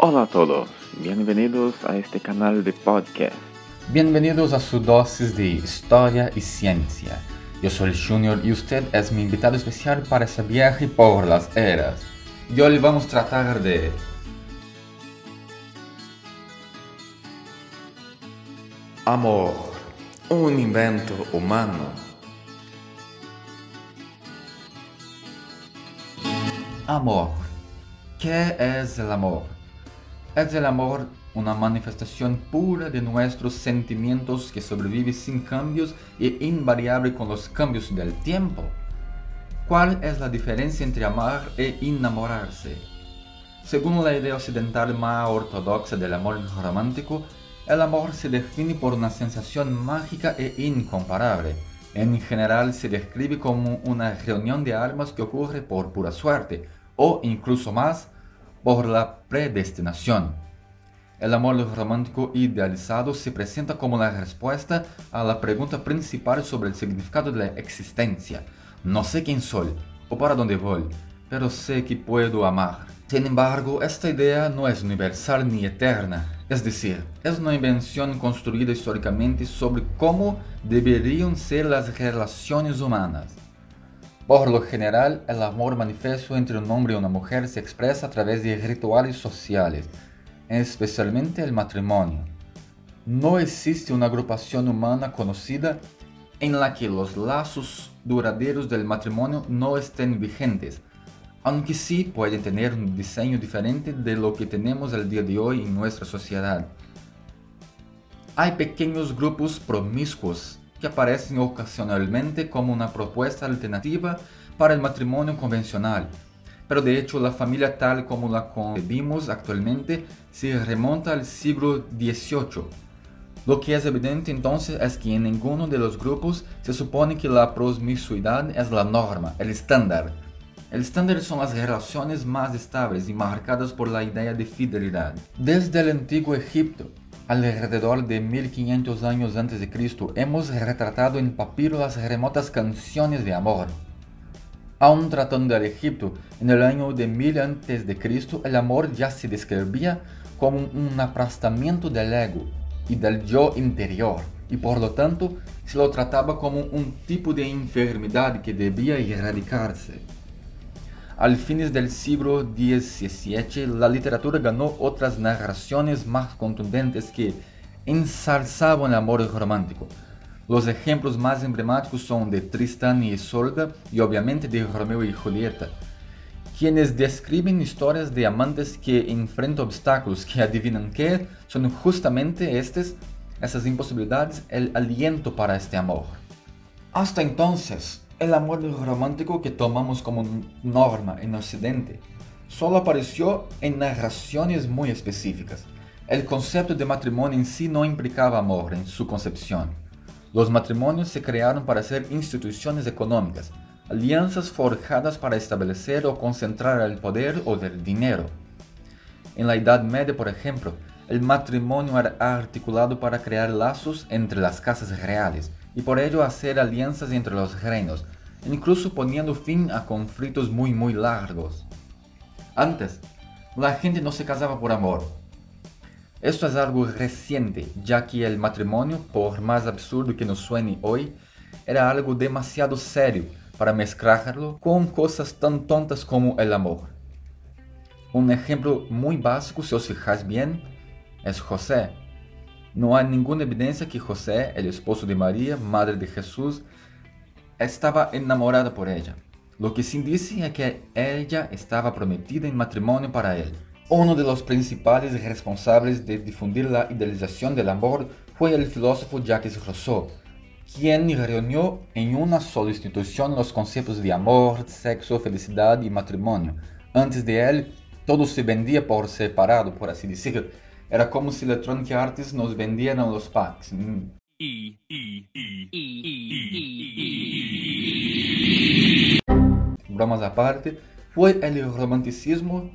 Hola a todos, bienvenidos a este canal de podcast. Bienvenidos a su dosis de historia y ciencia. Yo soy Junior y usted es mi invitado especial para ese viaje por las eras. Y hoy vamos a tratar de... Amor, un invento humano. Amor. ¿Qué es el amor? Es el amor una manifestación pura de nuestros sentimientos que sobrevive sin cambios e invariable con los cambios del tiempo. ¿Cuál es la diferencia entre amar e enamorarse? Según la idea occidental más ortodoxa del amor romántico, el amor se define por una sensación mágica e incomparable. En general se describe como una reunión de almas que ocurre por pura suerte, o incluso más, por la predestinación. El amor romántico idealizado se presenta como la respuesta a la pregunta principal sobre el significado de la existencia. No sé quién soy o para dónde voy, pero sé que puedo amar. Sin embargo, esta idea no es universal ni eterna, es decir, es una invención construida históricamente sobre cómo deberían ser las relaciones humanas. Por lo general, el amor manifiesto entre un hombre y una mujer se expresa a través de rituales sociales, especialmente el matrimonio. No existe una agrupación humana conocida en la que los lazos duraderos del matrimonio no estén vigentes, aunque sí pueden tener un diseño diferente de lo que tenemos el día de hoy en nuestra sociedad. Hay pequeños grupos promiscuos que aparecen ocasionalmente como una propuesta alternativa para el matrimonio convencional, pero de hecho la familia tal como la concebimos actualmente se remonta al siglo XVIII. Lo que es evidente entonces es que en ninguno de los grupos se supone que la promiscuidad es la norma, el estándar. El estándar son las relaciones más estables y marcadas por la idea de fidelidad. Desde el antiguo Egipto, alrededor de 1500 años antes de Cristo, hemos retratado en papiro las remotas canciones de amor. Aún tratando del Egipto, en el año de 1000 a.C., el amor ya se describía como un aplastamiento del ego y del yo interior, y por lo tanto se lo trataba como un tipo de enfermedad que debía erradicarse. Al fines del siglo XVII, la literatura ganó otras narraciones más contundentes que ensalzaban el amor romántico, los ejemplos más emblemáticos son de Tristán y Isolda y obviamente de Romeo y Julieta, quienes describen historias de amantes que enfrentan obstáculos que adivinan que son justamente estas, esas imposibilidades, el aliento para este amor. Hasta entonces, el amor romántico que tomamos como norma en Occidente solo apareció en narraciones muy específicas. El concepto de matrimonio en sí no implicaba amor en su concepción. Los matrimonios se crearon para ser instituciones económicas, alianzas forjadas para establecer o concentrar el poder o el dinero. En la Edad Media, por ejemplo, el matrimonio era articulado para crear lazos entre las casas reales y por ello hacer alianzas entre los reinos, incluso poniendo fin a conflictos muy muy largos. Antes, la gente no se casaba por amor, esto es algo reciente, ya que el matrimonio, por más absurdo que nos suene hoy, era algo demasiado serio para mezclarlo con cosas tan tontas como el amor. Un ejemplo muy básico, si os fijáis bien, es José. No hay ninguna evidencia que José, el esposo de María, madre de Jesús, estaba enamorado por ella. Lo que sí dice es que ella estaba prometida en matrimonio para él. Uno de los principales responsables de difundir la idealización del amor fue el filósofo Jacques Rousseau, quien reunió en una sola institución los conceptos de amor, sexo, felicidad y matrimonio. Antes de él, todo se vendía por separado, por así decir. Era como si Electronic Arts nos vendieran los packs. Bromas aparte, fue el romanticismo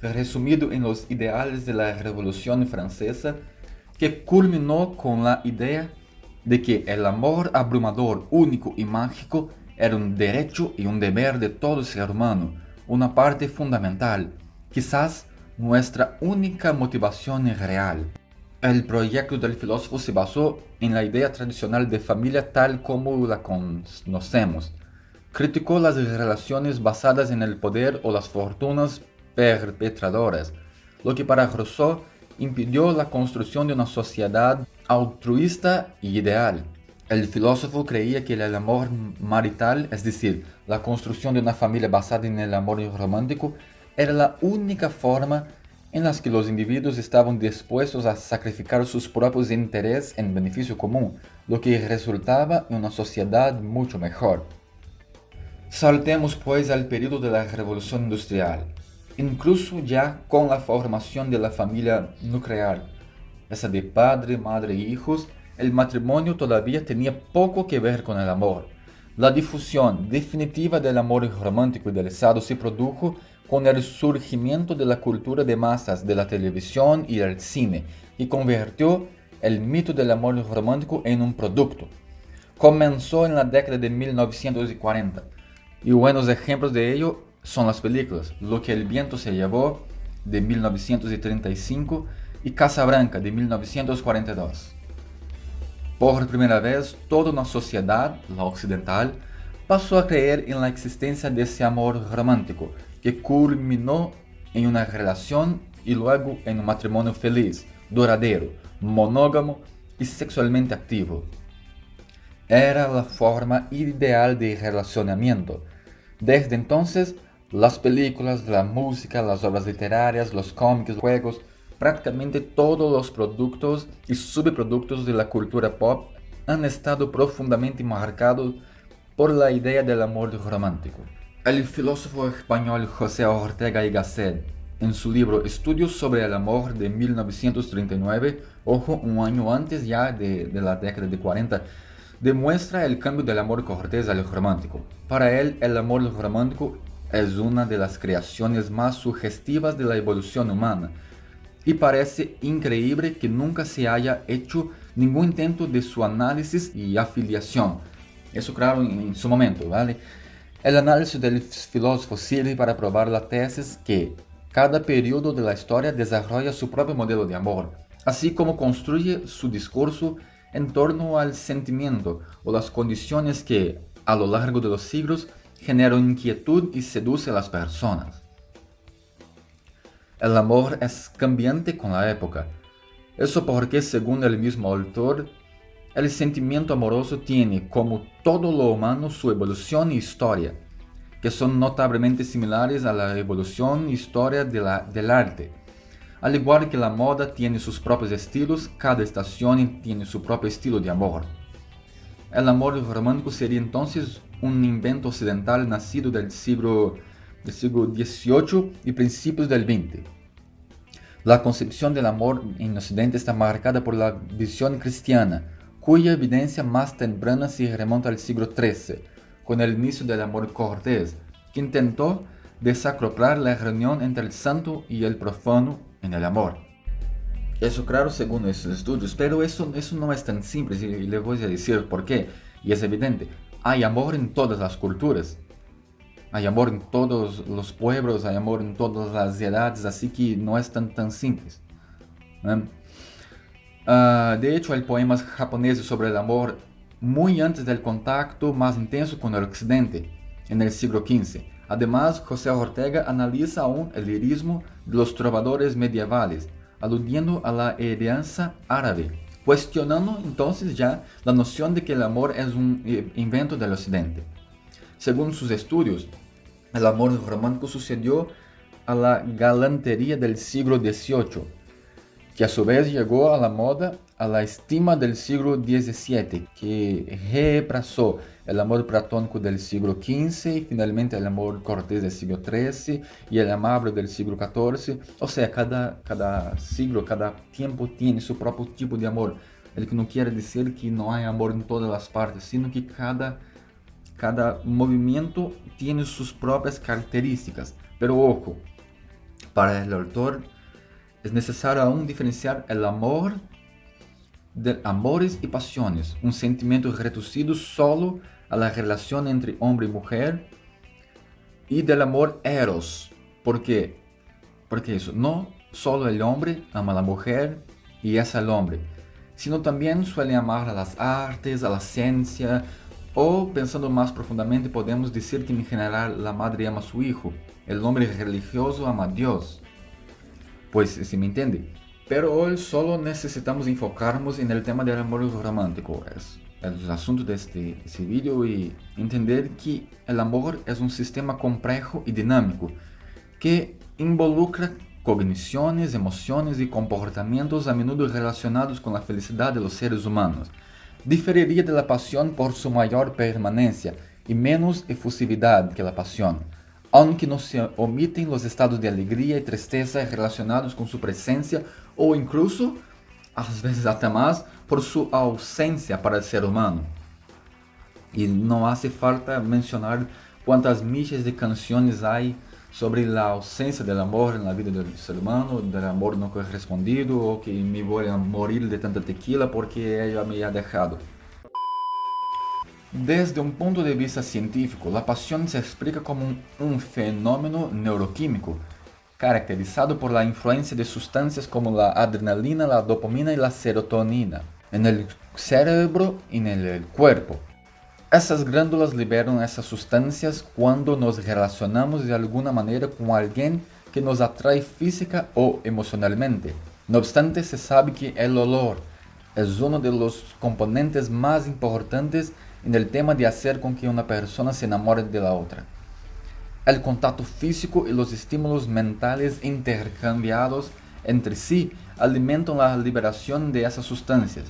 resumido en los ideales de la Revolución Francesa, que culminó con la idea de que el amor abrumador, único y mágico era un derecho y un deber de todo ser humano, una parte fundamental, quizás nuestra única motivación real. El proyecto del filósofo se basó en la idea tradicional de familia tal como la conocemos. Criticó las relaciones basadas en el poder o las fortunas perpetradoras, lo que para Rousseau impidió la construcción de una sociedad altruista y ideal. El filósofo creía que el amor marital, es decir, la construcción de una familia basada en el amor romántico, era la única forma en la que los individuos estaban dispuestos a sacrificar sus propios intereses en beneficio común, lo que resultaba en una sociedad mucho mejor. Saltemos pues al periodo de la Revolución Industrial, incluso ya con la formación de la familia nuclear, esa de padre, madre e hijos, el matrimonio todavía tenía poco que ver con el amor. La difusión definitiva del amor romántico y del Estado se produjo con el surgimiento de la cultura de masas de la televisión y el cine y convirtió el mito del amor romántico en un producto. Comenzó en la década de 1940 y buenos ejemplos de ello son las películas Lo que el viento se llevó de 1935 y Casablanca de 1942. Por primera vez, toda una sociedad, la occidental, pasó a creer en la existencia de ese amor romántico que culminó en una relación y luego en un matrimonio feliz, duradero, monógamo y sexualmente activo. Era la forma ideal de relacionamiento. Desde entonces, las películas, la música, las obras literarias, los cómics, juegos, prácticamente todos los productos y subproductos de la cultura pop han estado profundamente marcados por la idea del amor romántico. El filósofo español José Ortega y Gasset, en su libro Estudios sobre el amor de 1939, ojo, un año antes ya de, la década de 40, demuestra el cambio del amor cortés al romántico. Para él, el amor romántico es una de las creaciones más sugestivas de la evolución humana y parece increíble que nunca se haya hecho ningún intento de su análisis y afiliación. Eso claro en su momento, ¿vale? El análisis del filósofo sirve para probar la tesis que cada periodo de la historia desarrolla su propio modelo de amor, así como construye su discurso en torno al sentimiento o las condiciones que, a lo largo de los siglos, generan inquietud y seduce a las personas. El amor es cambiante con la época. Eso porque, según el mismo autor, el sentimiento amoroso tiene, como todo lo humano, su evolución y historia, que son notablemente similares a la evolución y historia de la, del arte. Al igual que la moda tiene sus propios estilos, cada estación tiene su propio estilo de amor. El amor romántico sería entonces un invento occidental nacido del siglo, del siglo XVIII y principios del XX. La concepción del amor en Occidente está marcada por la visión cristiana, cuya evidencia más temprana se remonta al siglo XIII, con el inicio del amor cortés, que intentó desacoplar la reunión entre el santo y el profano en el amor. Eso claro según esos estudios, pero eso, eso no es tan simple y le voy a decir por qué. Y es evidente, hay amor en todas las culturas. Hay amor en todos los pueblos, hay amor en todas las edades, así que no es tan, tan simple. Uh, de hecho, hay poemas japoneses sobre el amor muy antes del contacto más intenso con el occidente, en el siglo XV. Además, José Ortega analiza aún el lirismo de los trovadores medievales, aludiendo a la herencia árabe, cuestionando entonces ya la noción de que el amor es un eh, invento del occidente. Según sus estudios, el amor romántico sucedió a la galantería del siglo XVIII, que a su vez llegó a la moda a la estima del siglo XVII, que reemplazó el amor platónico del siglo XV y finalmente el amor cortés del siglo XIII y el amable del siglo XIV. O sea, cada, cada siglo, cada tiempo tiene su propio tipo de amor. El que no quiere decir que no hay amor en todas las partes, sino que cada, cada tiene sus propias características. Pero ojo, para el autor es necesario aún diferenciar el amor de amores y pasiones, un sentimiento reducido solo a la relación entre hombre y mujer, y del amor eros, porque porque eso, no solo el hombre ama a la mujer y es el hombre, sino también suele amar a las artes, a la ciencia, o pensando más profundamente podemos decir que en general la madre ama a su hijo, el hombre religioso ama a Dios. Pues si me entiende. Pero hoy solo necesitamos enfocarnos en el tema del amor romántico. Es el asunto de este, este vídeo y entender que el amor es un sistema complejo y dinámico que involucra cogniciones, emociones y comportamientos a menudo relacionados con la felicidad de los seres humanos. Diferiría de la pasión por su mayor permanencia y menos efusividad que la pasión, aunque no se omiten los estados de alegría y tristeza relacionados con su presencia o incluso, a veces hasta más, por su ausencia para el ser humano. Y no hace falta mencionar cuántas millas de canciones hay sobre la ausencia del amor en la vida del ser humano, del amor no correspondido o que me voy a morir de tanta tequila porque ella me ha dejado. Desde un punto de vista científico, la pasión se explica como un, fenómeno neuroquímico caracterizado por la influencia de sustancias como la adrenalina, la dopamina y la serotonina en el cerebro y en el cuerpo. Essas glândulas liberam essas substâncias quando nos relacionamos de alguma maneira com alguém que nos atrai física ou emocionalmente. No obstante, se sabe que o olor é um dos componentes mais importantes no tema de fazer com que uma pessoa se enamore de la outra. O contato físico e os estímulos mentais intercambiados entre si alimentam a liberação de essas substâncias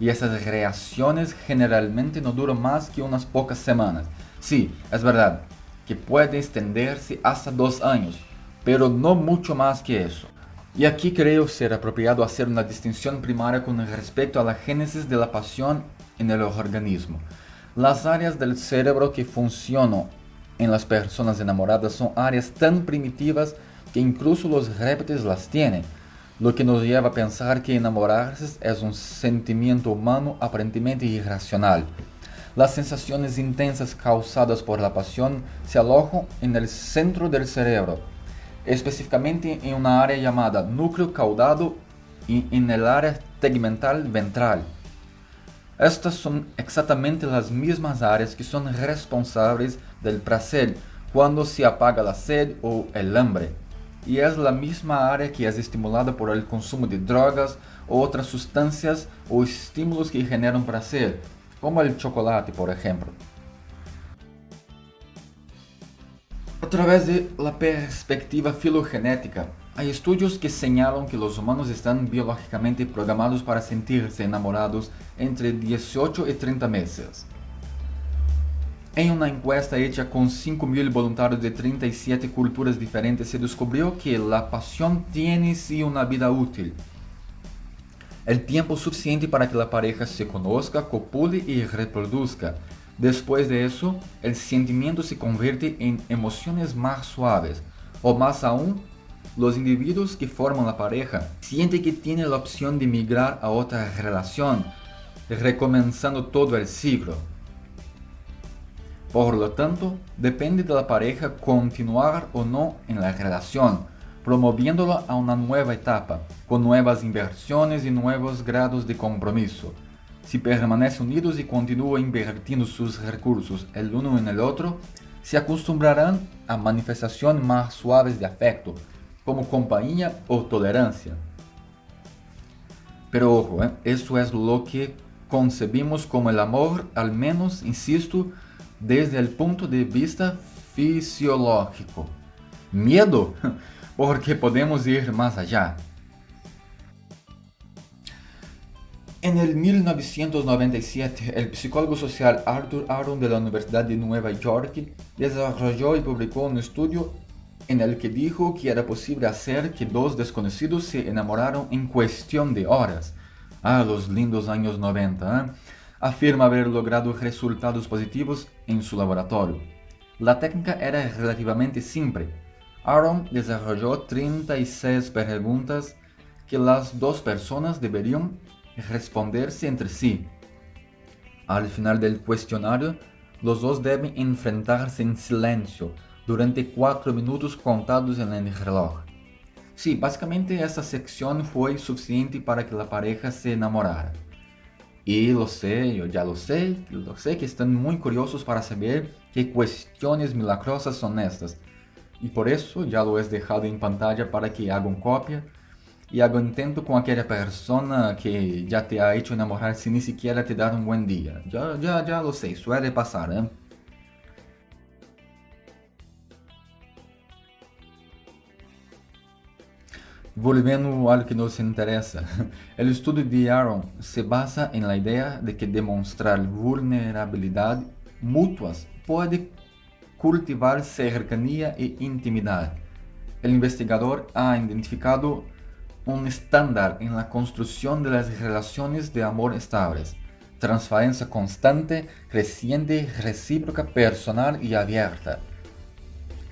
y esas reacciones generalmente no duran más que unas pocas semanas. Sí, es verdad que puede extenderse hasta dos años, pero no mucho más que eso. Y aquí creo ser apropiado hacer una distinción primaria con respecto a la génesis de la pasión en el organismo. Las áreas del cerebro que funcionan en las personas enamoradas son áreas tan primitivas que incluso los réptiles las tienen lo que nos lleva a pensar que enamorarse es un sentimiento humano aparentemente irracional. Las sensaciones intensas causadas por la pasión se alojan en el centro del cerebro, específicamente en una área llamada núcleo caudado y en el área tegmental ventral. Estas son exactamente las mismas áreas que son responsables del placer cuando se apaga la sed o hambre y es la misma área que es estimulada por el consumo de drogas o otras sustancias o estímulos que generan placer, como el chocolate, por ejemplo. A través de la perspectiva filogenética, hay estudios que señalan que los humanos están biológicamente programados para sentirse enamorados entre 18 y 30 meses. Em uma encuesta hecha com 5.000 voluntarios de 37 culturas diferentes, se descubriu que a pasión tiene sí una vida útil. El tiempo suficiente para que la pareja se conozca, copule y reproduzca. Después de eso, el sentimiento se convierte en emociones más suaves. O más aún, los individuos que forman la pareja sienten que tienen la opción de migrar a otra relación, recomenzando todo el ciclo. Por lo tanto, depende de la pareja continuar o no en la relación, promoviéndola a una nueva etapa, con nuevas inversiones y nuevos grados de compromiso. Si permanecen unidos y continúan invirtiendo sus recursos el uno en el otro, se acostumbrarán a manifestaciones más suaves de afecto, como compañía o tolerancia. Pero ojo, ¿eh? eso es lo que concebimos como el amor, al menos, insisto, desde el punto de vista fisiológico. Miedo, porque podemos ir más allá. En el 1997, el psicólogo social Arthur Aron de la Universidad de Nueva York desarrolló y publicó un estudio en el que dijo que era posible hacer que dos desconocidos se enamoraran en cuestión de horas. Ah, los lindos años 90. ¿eh? afirma haber logrado resultados positivos en su laboratorio. La técnica era relativamente simple. Aaron desarrolló 36 preguntas que las dos personas deberían responderse entre sí. Al final del cuestionario, los dos deben enfrentarse en silencio durante cuatro minutos contados en el reloj. Sí, básicamente esa sección fue suficiente para que la pareja se enamorara. Y lo sé, yo ya lo sé, lo sé que están muy curiosos para saber qué cuestiones milagrosas son estas. Y por eso ya lo he dejado en pantalla para que hagan copia y hagan intento con aquella persona que ya te ha hecho enamorar sin ni siquiera te dar un buen día. Ya, ya, ya lo sé, suele pasar, ¿eh? Volviendo al que nos interesa, el estudio de Aaron se basa en la idea de que demostrar vulnerabilidad mutuas puede cultivar cercanía e intimidad. El investigador ha identificado un estándar en la construcción de las relaciones de amor estables, transparencia constante, creciente, recíproca, personal y abierta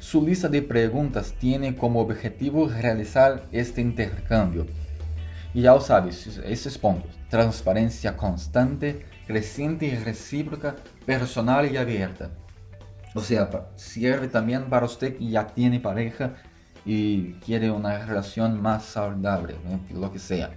su lista de preguntas tiene como objetivo realizar este intercambio. Y ya lo sabes, esos puntos. Transparencia constante, creciente y recíproca, personal y abierta. O sea, sirve también para usted que ya tiene pareja y quiere una relación más saludable, lo que sea.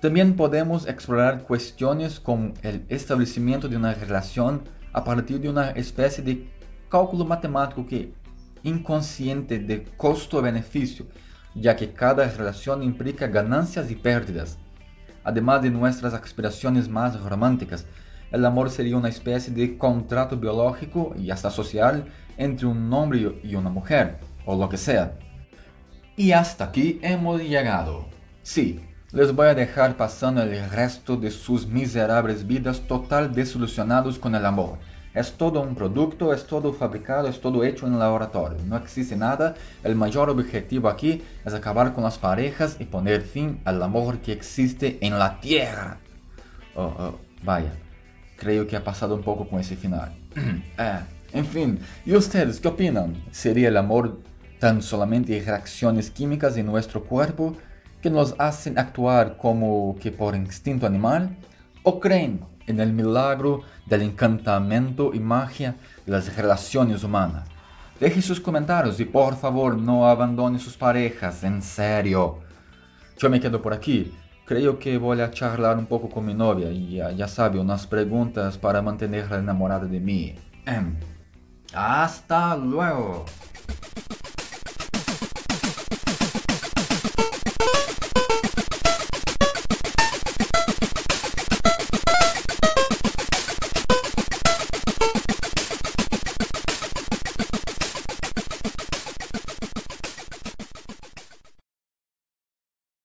También podemos explorar cuestiones como el establecimiento de una relación a partir de una especie de cálculo matemático que inconsciente de costo-beneficio, ya que cada relación implica ganancias y pérdidas. Además de nuestras aspiraciones más románticas, el amor sería una especie de contrato biológico y hasta social entre un hombre y una mujer, o lo que sea. Y hasta aquí hemos llegado. Sí, les voy a dejar pasando el resto de sus miserables vidas total desilusionados con el amor es todo un producto, es todo fabricado, es todo hecho en el laboratorio. No existe nada. El mayor objetivo aquí es acabar con las parejas y poner fin al amor que existe en la tierra. Oh, oh, vaya, creo que ha pasado un poco con ese final. eh, en fin, ¿y ustedes qué opinan? ¿Sería el amor tan solamente reacciones químicas en nuestro cuerpo que nos hacen actuar como que por instinto animal? ¿O creen en el milagro del encantamiento y magia de las relaciones humanas. Deje sus comentarios y por favor no abandone sus parejas, en serio. Yo me quedo por aquí. Creo que voy a charlar un poco con mi novia ya, ya sabe, unas preguntas para mantenerla enamorada de mí. Hasta luego.